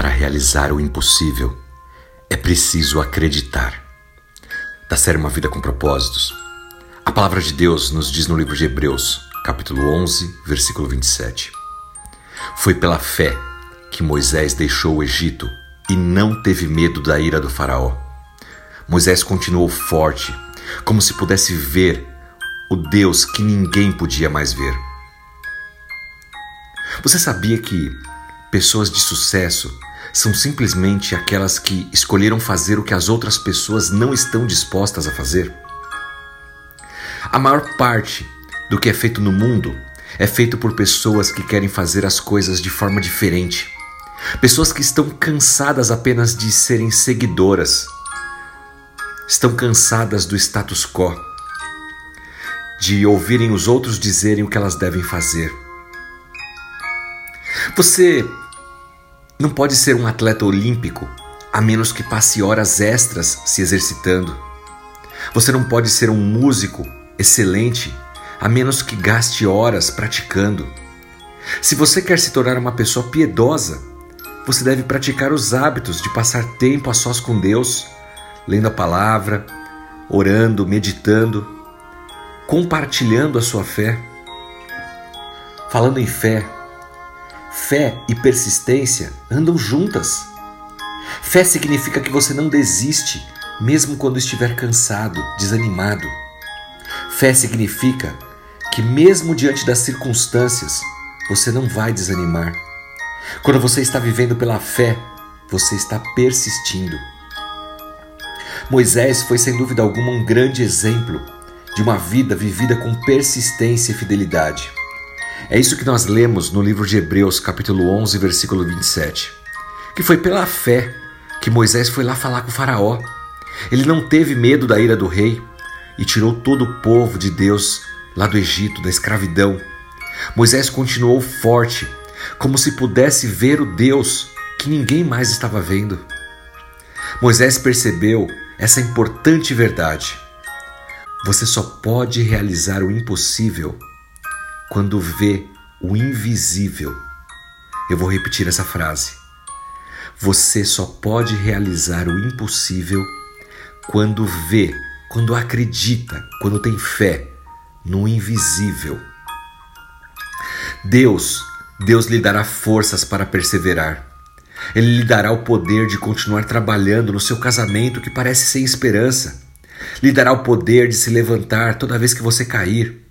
Para realizar o impossível, é preciso acreditar. Da série Uma Vida com Propósitos, a palavra de Deus nos diz no livro de Hebreus, capítulo 11, versículo 27. Foi pela fé que Moisés deixou o Egito e não teve medo da ira do Faraó. Moisés continuou forte, como se pudesse ver o Deus que ninguém podia mais ver. Você sabia que pessoas de sucesso são simplesmente aquelas que escolheram fazer o que as outras pessoas não estão dispostas a fazer? A maior parte do que é feito no mundo é feito por pessoas que querem fazer as coisas de forma diferente. Pessoas que estão cansadas apenas de serem seguidoras. Estão cansadas do status quo, de ouvirem os outros dizerem o que elas devem fazer. Você não pode ser um atleta olímpico a menos que passe horas extras se exercitando. Você não pode ser um músico excelente a menos que gaste horas praticando. Se você quer se tornar uma pessoa piedosa, você deve praticar os hábitos de passar tempo a sós com Deus, lendo a palavra, orando, meditando, compartilhando a sua fé. Falando em fé, fé e persistência andam juntas. Fé significa que você não desiste, mesmo quando estiver cansado, desanimado. Fé significa que, mesmo diante das circunstâncias, você não vai desanimar. Quando você está vivendo pela fé, você está persistindo. Moisés foi sem dúvida alguma um grande exemplo de uma vida vivida com persistência e fidelidade. É isso que nós lemos no livro de Hebreus, capítulo 11, versículo 27. Que foi pela fé que Moisés foi lá falar com o Faraó. Ele não teve medo da ira do rei e tirou todo o povo de Deus lá do Egito, da escravidão. Moisés continuou forte, como se pudesse ver o Deus que ninguém mais estava vendo. Moisés percebeu essa importante verdade. Você só pode realizar o impossível quando vê o invisível. Eu vou repetir essa frase. Você só pode realizar o impossível quando vê, quando acredita, quando tem fé no invisível. Deus, Deus lhe dará forças para perseverar. Ele lhe dará o poder de continuar trabalhando no seu casamento que parece sem esperança. Lhe dará o poder de se levantar toda vez que você cair.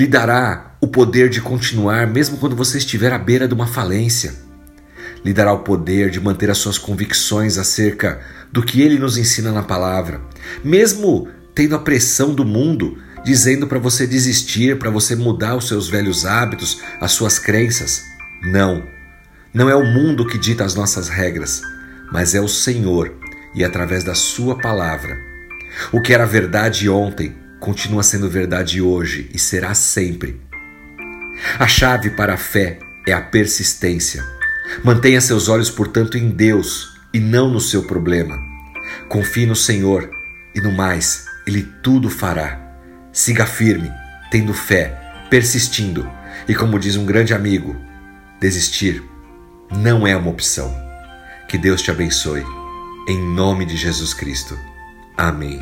Lhe dará o poder de continuar mesmo quando você estiver à beira de uma falência. Lhe dará o poder de manter as suas convicções acerca do que ele nos ensina na palavra, mesmo tendo a pressão do mundo dizendo para você desistir, para você mudar os seus velhos hábitos, as suas crenças. Não. Não é o mundo que dita as nossas regras, mas é o Senhor e através da Sua palavra. O que era verdade ontem continua sendo verdade hoje e será sempre. A chave para a fé é a persistência. Mantenha seus olhos, portanto, em Deus e não no seu problema. Confie no Senhor e no mais, Ele tudo fará. Siga firme, tendo fé, persistindo e, como diz um grande amigo, desistir não é uma opção. Que Deus te abençoe. Em nome de Jesus Cristo. Amém.